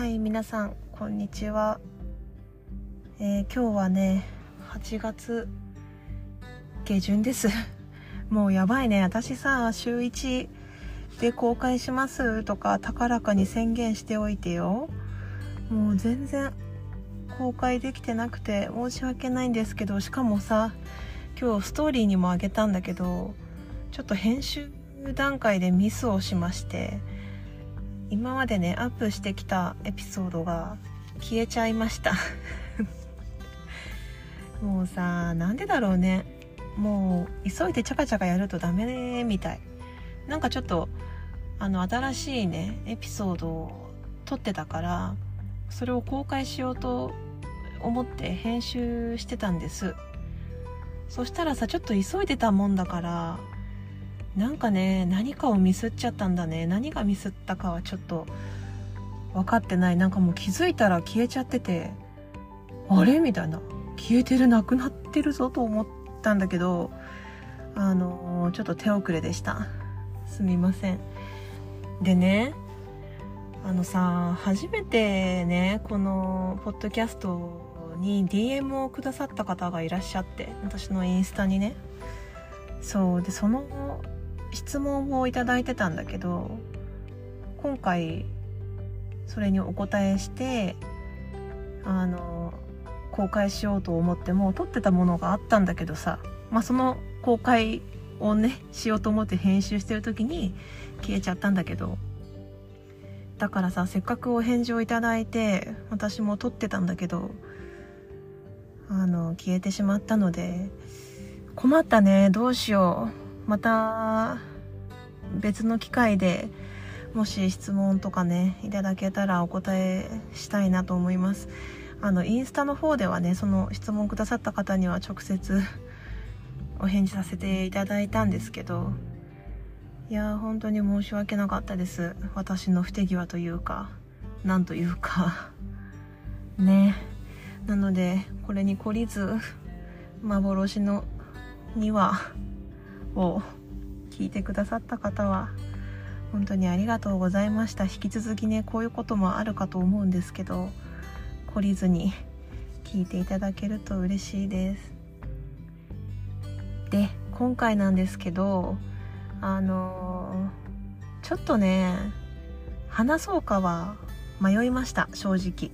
はい皆さんこんにちは、えー、今日はね8月下旬です。もうやばいね。私さ週1で公開しますとか高らかに宣言しておいてよ。もう全然公開できてなくて申し訳ないんですけどしかもさ今日ストーリーにもあげたんだけどちょっと編集段階でミスをしまして今までねアップしてきたエピソードが消えちゃいました。もうさなんでだろうね。もう急いでチャカチャカやるとダメみたい。なんかちょっとあの新しいねエピソードを撮ってたからそれを公開しようと思って編集してたんです。そしたらさちょっと急いでたもんだからなんかね何かをミスっちゃったんだね。何がミスったかはちょっと分かってない。なんかもう気づいたら消えちゃっててあれ？みたいな。消えてる。なくなってるぞと思ったんだけどあのちょっと手遅れでした。すみません。でねあのさ初めてねこのポッドキャストに DM をくださった方がいらっしゃって私のインスタにね。そう。でその質問をいただいてたんだけど今回それにお答えしてあの公開しようと思っても撮ってたものがあったんだけどさ、まあ、その公開をねしようと思って編集してる時に消えちゃったんだけどだからさせっかくお返事をいただいて私も撮ってたんだけどあの消えてしまったので困ったねどうしよう。また別の機会でもし質問とかねいただけたらお答えしたいなと思います。あのインスタの方ではねその質問くださった方には直接 お返事させていただいたんですけどいや本当に申し訳なかったです。私の不手際というかなんというか。ね。なのでこれに懲りず幻の2話を聞いてくださった方は本当にありがとうございました。引き続きねこういうこともあるかと思うんですけど懲りずに聞いていただけると嬉しいです。で今回なんですけどあのー、ちょっとね話そうかは迷いました正直。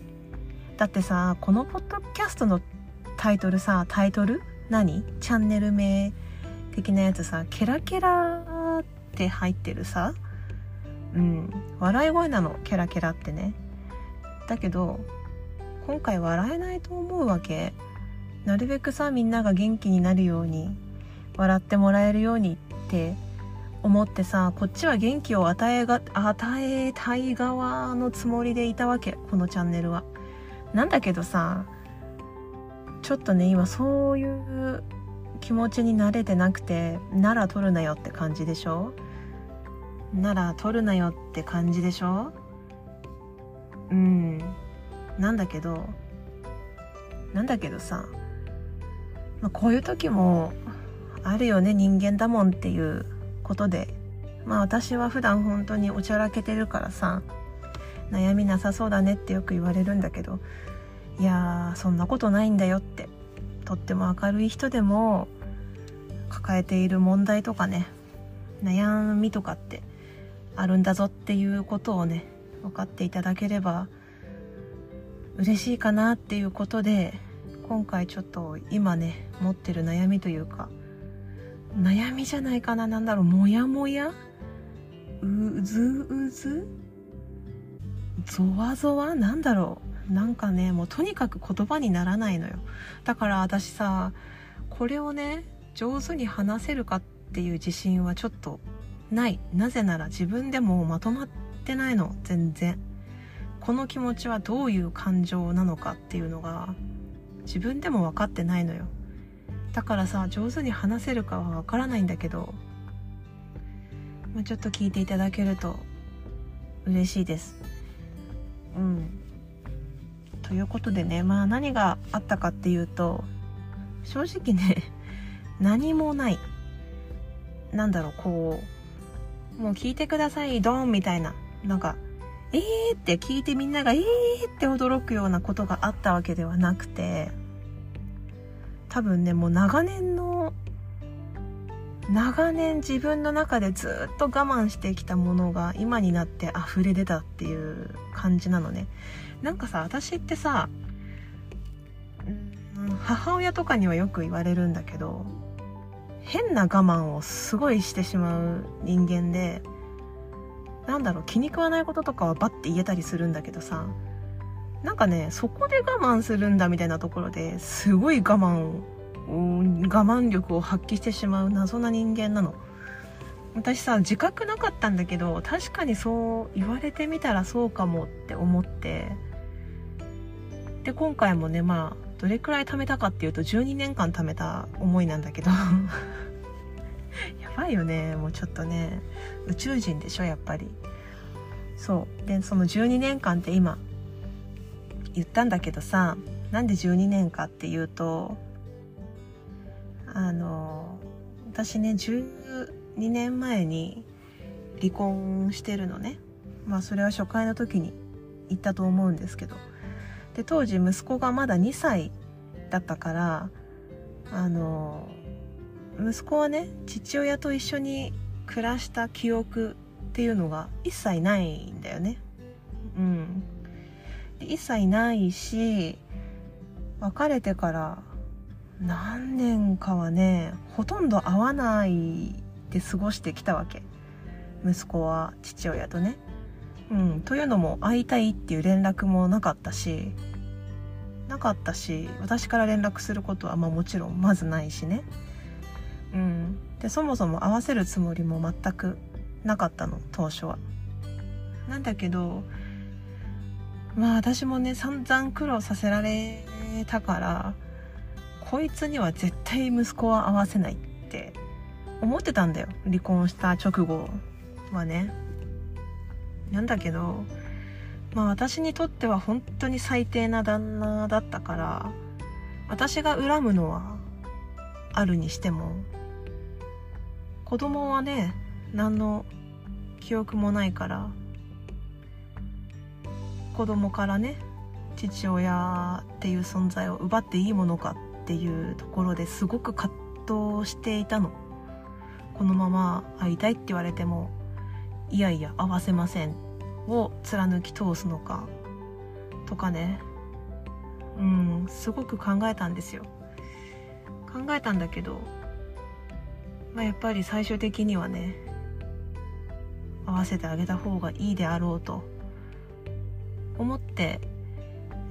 だってさこのポッドキャストのタイトルさタイトル？何？チャンネル名。的なやつさケラケラって入ってるさうん笑い声なのケラケラってね。だけど今回笑えないと思うわけ。なるべくさみんなが元気になるように笑ってもらえるようにって思ってさこっちは元気を与えが与えたい側のつもりでいたわけこのチャンネルは。なんだけどさちょっとね今そういう気持ちに慣れてなくてなら取るなよって感じでしょ？なら取るなよって感じでしょ？うん。なんだけどなんだけどさ、まあ、こういう時もあるよね人間だもんっていうことで。まあ私は普段本当におちゃらけてるからさ悩みなさそうだねってよく言われるんだけどいやそんなことないんだよって。とっても明るい人でも抱えている問題とかね悩みとかってあるんだぞっていうことをね分かっていただければ嬉しいかなっていうことで今回ちょっと今ね持ってる悩みというか悩みじゃないかな何だろうモヤモヤうずうずゾワゾワなんだろうなんかねもうとにかく言葉にならないのよ。だから私さこれをね上手に話せるかっていう自信はちょっとない。なぜなら自分でもまとまってないの。全然。この気持ちはどういう感情なのかっていうのが自分でも分かってないのよ。だからさ上手に話せるかは分からないんだけど、まあ、ちょっと聞いていただけると嬉しいです。うん。ということでねまあ何があったかっていうと正直ね 何もない。なんだろうこうもう聞いてくださいドンみたいな。なんかえーって聞いてみんながえーって驚くようなことがあったわけではなくて多分ねもう長年の長年自分の中でずっと我慢してきたものが今になって溢れ出たっていう感じなのね。なんかさ私ってさ母親とかにはよく言われるんだけど変な我慢をすごいしてしまう人間でなんだろう気に食わないこととかはバッて言えたりするんだけどさなんかねそこで我慢するんだみたいなところですごい我慢を我慢力を発揮してしまう謎な人間なの。私さ自覚なかったんだけど確かにそう言われてみたらそうかもって思ってで今回もねまあどれくらい貯めたかっていうと12年間貯めた思いなんだけど。やばいよね。もうちょっとね。宇宙人でしょやっぱり。そう。でその12年間って今言ったんだけどさなんで12年かっていうとあの私ね12年前に離婚してるのね。まあそれは初回の時に言ったと思うんですけど。で当時息子がまだ2歳だったからあの息子はね父親と一緒に暮らした記憶っていうのが一切ないんだよね。うん。一切ないし別れてから何年かはねほとんど会わないで過ごしてきたわけ。息子は父親とね。うん、というのも会いたいっていう連絡もなかったしなかったし私から連絡することはまあもちろんまずないしね。うん。でそもそも合わせるつもりも全くなかったの当初は。なんだけどまあ私もね散々苦労させられたからこいつには絶対息子は会わせないって思ってたんだよ離婚した直後はね。なんだけどまあ私にとっては本当に最低な旦那だったから私が恨むのはあるにしても子供はね何の記憶もないから子供からね父親っていう存在を奪っていいものかっていうところですごく葛藤していたの。このまま会いたいって言われてもいやいや会わせません。を貫き通すのか。とかね。うんすごく考えたんですよ。考えたんだけど、まあ、やっぱり最終的にはね合わせてあげた方がいいであろうと。思って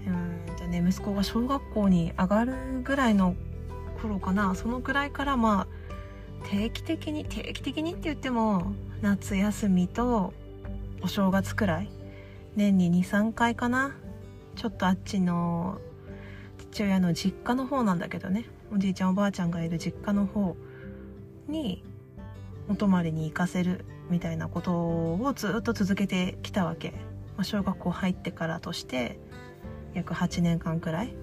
うんとね息子が小学校に上がるぐらいの頃かな。そのくらいからまあ定期的に定期的にって言っても夏休みとお正月くらい年に23回かな。ちょっとあっちの父親の実家の方なんだけどね。おじいちゃんおばあちゃんがいる実家の方にお泊まりに行かせるみたいなことをずっと続けてきたわけ、まあ、小学校入ってからとして約8年間くらい。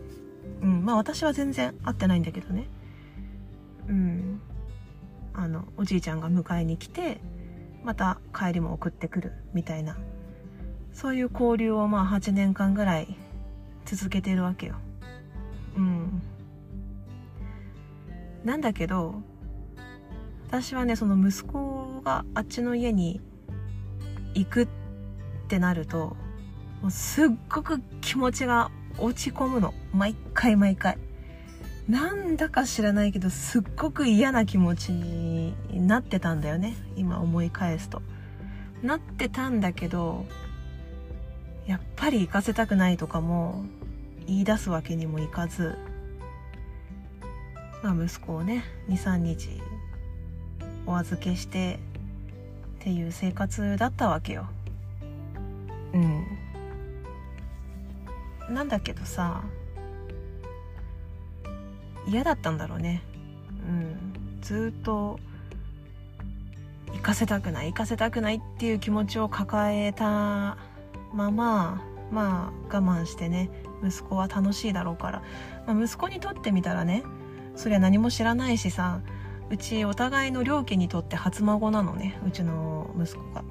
うんまあ私は全然会ってないんだけどね。うん。あのおじいちゃんが迎えに来てまた帰りも送ってくるみたいな。そういう交流をまあ8年間ぐらい続けてるわけよ。うん。なんだけど私はねその息子があっちの家に行くってなるともうすっごく気持ちが落ち込むの。毎回毎回。なんだか知らないけどすっごく嫌な気持ちになってたんだよね。今思い返すと。なってたんだけどやっぱり行かせたくないとかも言い出すわけにもいかず。まあ息子をね23日お預けしてっていう生活だったわけよ。うん。なんだけどさ嫌だったんだろうね。うん。ずっと行かせたくない行かせたくないっていう気持ちを抱えたまままあ我慢してね息子は楽しいだろうから、まあ、息子にとってみたらねそりゃ何も知らないしさうちお互いの両家にとって初孫なのねうちの息子が。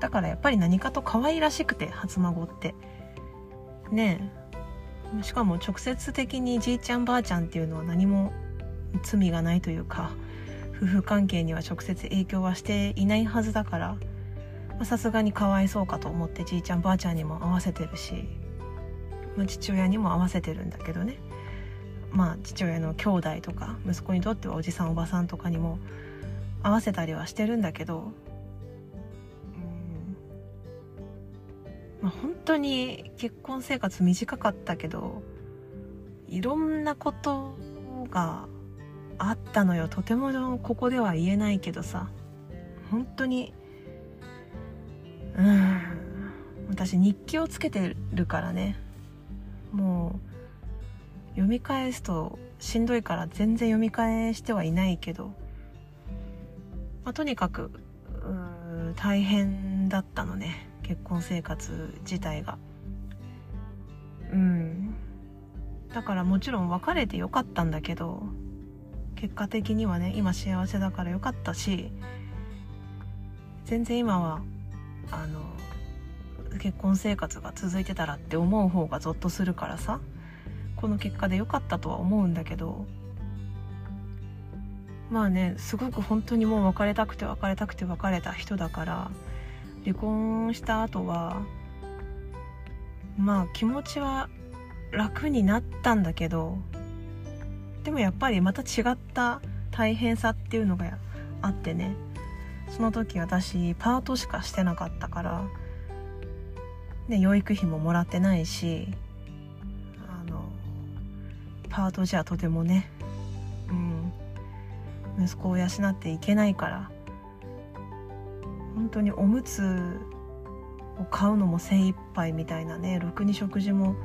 だからやっぱり何かと可愛らしくて初孫って。ねえ。しかも直接的にじいちゃんばあちゃんっていうのは何も罪がないというか夫婦関係には直接影響はしていないはずだからさすがにかわいそうかと思ってじいちゃんばあちゃんにも合わせてるし、まあ、父親にも合わせてるんだけどね。まあ父親の兄弟とか息子にとってはおじさんおばさんとかにも合わせたりはしてるんだけどまあ、本当に結婚生活短かったけどいろんなことがあったのよ。とてもここでは言えないけどさ。本当にうん。私日記をつけてるからね。もう読み返すとしんどいから全然読み返してはいないけど、まあ、とにかく大変だったのね。結婚生活自体が。うん。だからもちろん別れてよかったんだけど結果的にはね今幸せだからよかったし全然今はあの結婚生活が続いてたらって思う方がゾッとするからさこの結果で良かったとは思うんだけどまあねすごく本当にもう別れたくて別れたくて別れた人だから離婚した後はまあ気持ちは楽になったんだけどでもやっぱりまた違った大変さっていうのがあってねその時私パートしかしてなかったから、ね、養育費ももらってないしあのパートじゃとてもね、うん、息子を養っていけないから本当におむつを買うのも精一杯みたいなねろくに食事も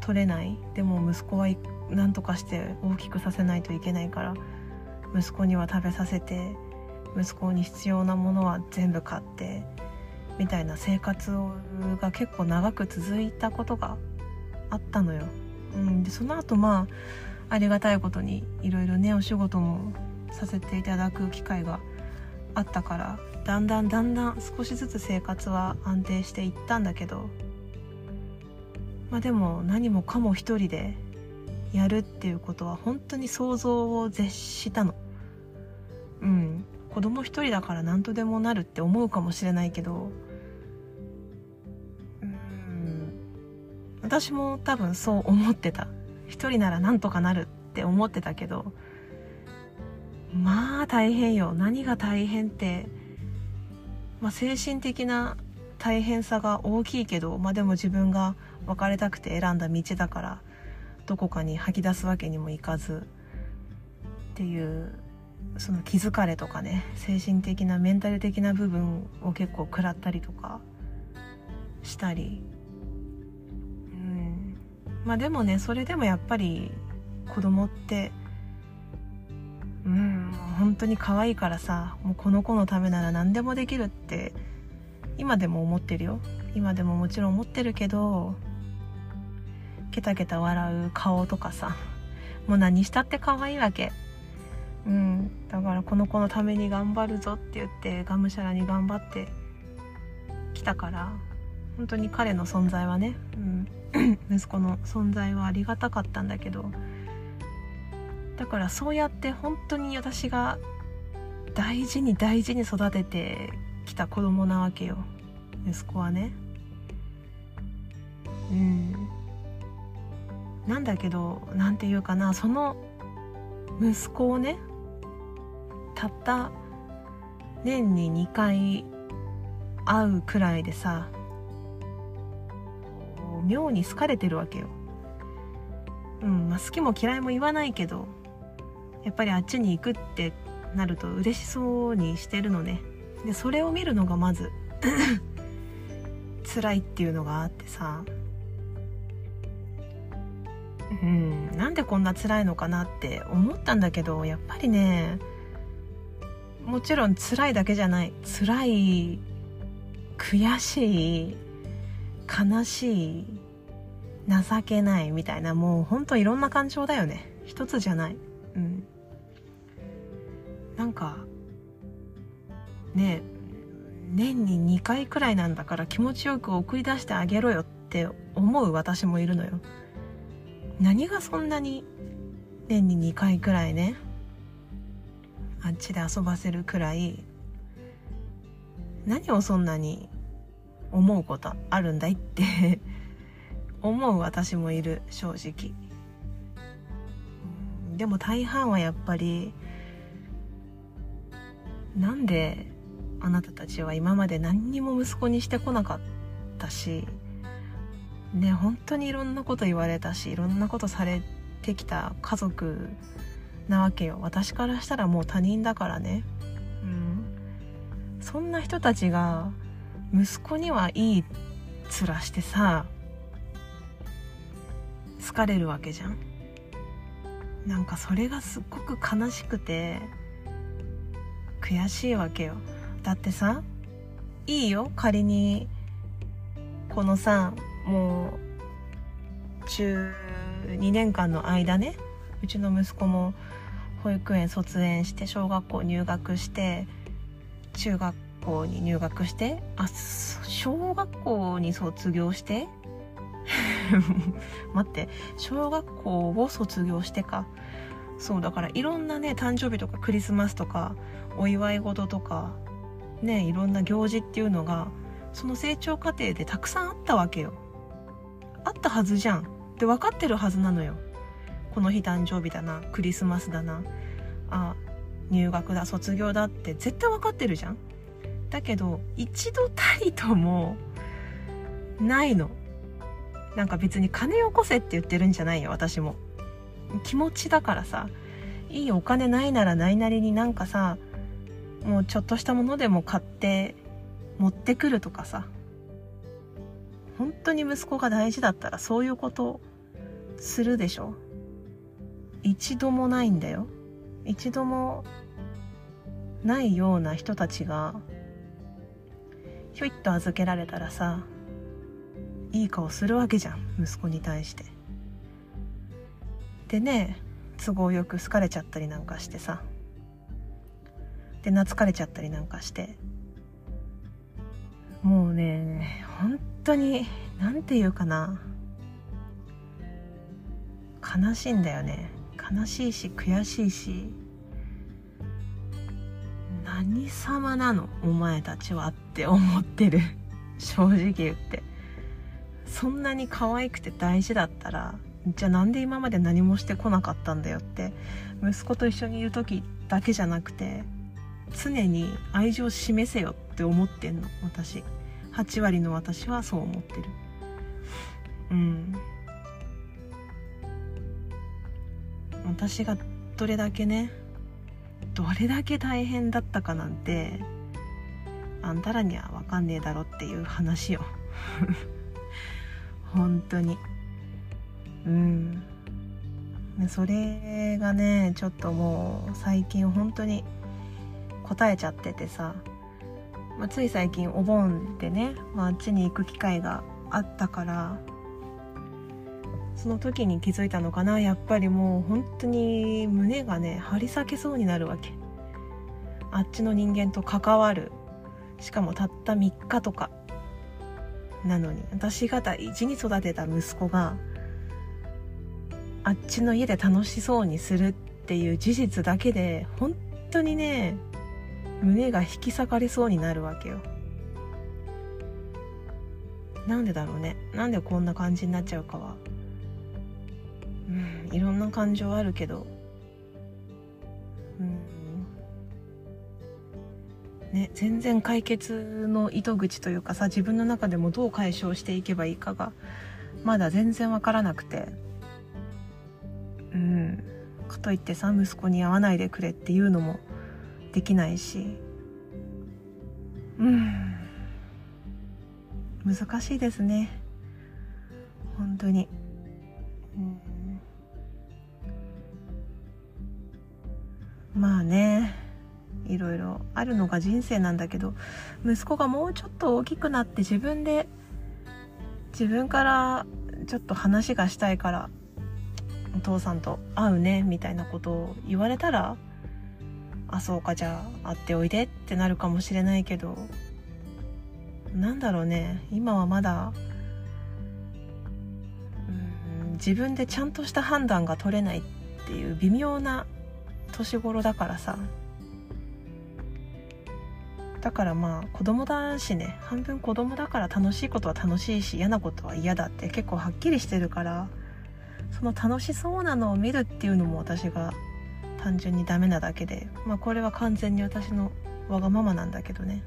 取れないでも息子は何とかして大きくさせないといけないから息子には食べさせて息子に必要なものは全部買ってみたいな生活が結構長く続いたことがあったのよ。うん、でその後まあありがたいことにいろいろねお仕事もさせていただく機会があったからだんだんだんだん少しずつ生活は安定していったんだけどまあでも何もかも一人でやるっていうことは本当に想像を絶したの。うん。子供一人だから何とでもなるって思うかもしれないけどうん。私も多分そう思ってた。一人ならなんとかなるって思ってたけどまあ大変よ。何が大変ってまあ、精神的な大変さが大きいけど、まあ、でも自分が別れたくて選んだ道だからどこかに吐き出すわけにもいかずっていうその気疲れとかね精神的なメンタル的な部分を結構食らったりとかしたり。うん。まあでもねそれでもやっぱり子供ってうん本当に可愛いからさもうこの子のためなら何でもできるって今でも思ってるよ。今でももちろん思ってるけどケタケタ笑う顔とかさもう何したって可愛いわけ。うんだからこの子のために頑張るぞって言ってがむしゃらに頑張ってきたから本当に彼の存在はね、うん、息子の存在はありがたかったんだけどだからそうやって本当に私が大事に大事に育ててきた子供なわけよ息子はね。うん。なんだけど何て言うかなその息子をねたった年に2回会うくらいでさ妙に好かれてるわけよ。うんまあ好きも嫌いも言わないけどやっぱりあっちに行くってなると嬉しそうにしてるのね。でそれを見るのがまず 辛いっていうのがあってさ。うんなんでこんな辛いのかなって思ったんだけどやっぱりねもちろん辛いだけじゃない辛い悔しい悲しい情けないみたいなもうほんといろんな感情だよね。一つじゃない。うん。なんかね年に2回くらいなんだから気持ちよく送り出してあげろよって思う私もいるのよ。何がそんなに年に2回くらいねあっちで遊ばせるくらい何をそんなに思うことあるんだいって 思う私もいる正直。でも大半はやっぱりなんであなたたちは今まで何にも息子にしてこなかったしね本当にいろんなこと言われたしいろんなことされてきた家族なわけよ。私からしたらもう他人だからね。うん。そんな人たちが息子にはいい面してさ好かれるわけじゃん。なんかそれがすっごく悲しくて悔しいわけよ。だってさいいよ。仮にこのさもう中2年間の間ねうちの息子も保育園卒園して小学校入学して中学校に入学してあ小学校に卒業して？待って小学校を卒業してか。そうだからいろんなね誕生日とかクリスマスとかお祝い事とかねいろんな行事っていうのがその成長過程でたくさんあったわけよ。あったはずじゃん。って分かってるはずなのよ。この日誕生日だなクリスマスだなあ入学だ卒業だって絶対分かってるじゃん。だけど一度たりともないの。なんか別に金よこせって言ってるんじゃないよ私も。気持ちだからさ。いいお金ないならないなりになんかさもうちょっとしたものでも買って持ってくるとかさ。本当に息子が大事だったらそういうことするでしょ。一度もないんだよ。一度もないような人たちがひょいっと預けられたらさいい顔するわけじゃん息子に対して。でね都合よく好かれちゃったりなんかしてさ。で懐かれちゃったりなんかして。もうね本当に何て言うかな。悲しいんだよね。悲しいし悔しいし。何様なの？お前たちはって思ってる。正直言って。そんなに可愛くて大事だったらじゃあなんで今まで何もしてこなかったんだよって息子と一緒にいる時だけじゃなくて常に愛情を示せよって思ってんの私。8割の私はそう思ってる。うん。私がどれだけねどれだけ大変だったかなんてあんたらには分かんねえだろっていう話よ。本当に。うん。それがねちょっともう最近本当に答えちゃっててさ、まあ、つい最近お盆でね、まあ、あっちに行く機会があったからその時に気づいたのかな。やっぱりもう本当に胸がね張り裂けそうになるわけ。あっちの人間と関わる。しかもたった3日とか。なのに私が大事に育てた息子があっちの家で楽しそうにするっていう事実だけで本当にね胸が引き裂かれそうになるわけよ。なんでだろうね。なんでこんな感じになっちゃうかは。うんいろんな感情あるけど。うん。ね全然解決の糸口というかさ自分の中でもどう解消していけばいいかがまだ全然わからなくて。うん。かといってさ息子に会わないでくれっていうのもできないし。うん。難しいですね。本当に、うん、まあね。いろいろあるのが人生なんだけど息子がもうちょっと大きくなって自分で自分からちょっと話がしたいからお父さんと会うねみたいなことを言われたらあそうかじゃあ会っておいでってなるかもしれないけど。なんだろうね。今はまだうん自分でちゃんとした判断が取れないっていう微妙な年頃だからさ。だからまあ子供だしね。半分子供だから楽しいことは楽しいし嫌なことは嫌だって結構はっきりしてるからその楽しそうなのを見るっていうのも私が単純にダメなだけでまあこれは完全に私のわがままなんだけどね。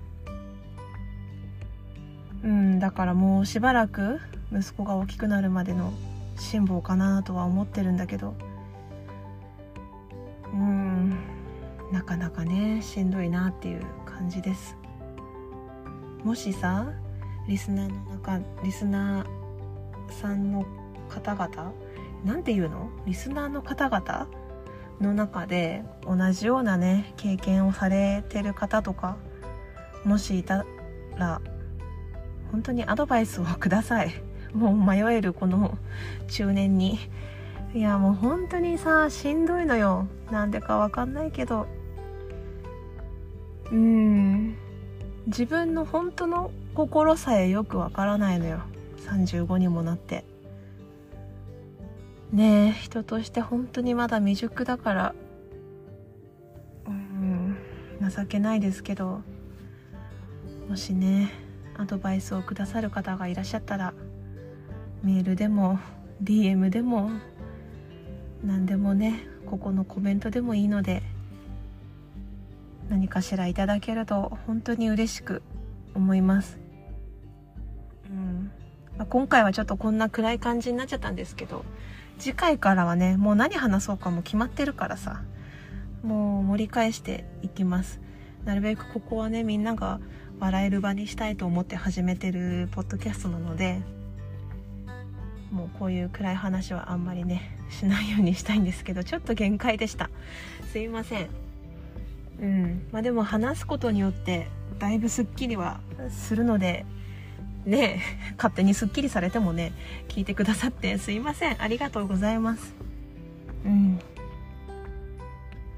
うんだからもうしばらく息子が大きくなるまでの辛抱かなとは思ってるんだけど。うんなかなかねしんどいなっていう感じです。もしさリスナーの中リスナーさんの方々なんていうの？リスナーの方々の中で同じようなね経験をされてる方とかもしいたら本当にアドバイスをください。もう迷えるこの中年に。いやもう本当にさしんどいのよ。なんでかわかんないけど。うん。自分の本当の心さえよくわからないのよ。35にもなって。ね人として本当にまだ未熟だから。うん情けないですけど。もしねアドバイスをくださる方がいらっしゃったらメールでも DM でも何でもねここのコメントでもいいので何かしらいただけると本当に嬉しく思います、うん。まあ、今回はちょっとこんな暗い感じになっちゃったんですけど次回からはねもう何話そうかも決まってるからさ。もう盛り返していきます。なるべくここはねみんなが笑える場にしたいと思って始めてるポッドキャストなのでもうこういう暗い話はあんまりねしないようにしたいんですけどちょっと限界でした。すいません。うん。まあでも話すことによってだいぶすっきりはするのでね 勝手にすっきりされてもね聞いてくださってすいません。ありがとうございます。うん。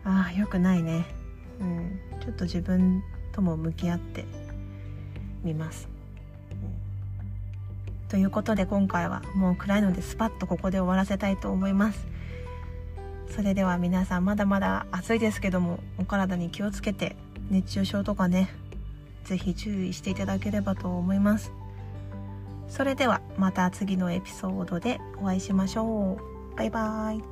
ああよくないね。うん。ちょっと自分とも向き合ってみます、ということで今回はもう暗いのでスパッとここで終わらせたいと思います。それでは皆さんまだまだ暑いですけどもお体に気をつけて熱中症とかね是非注意していただければと思います。それではまた次のエピソードでお会いしましょう。バイバイ。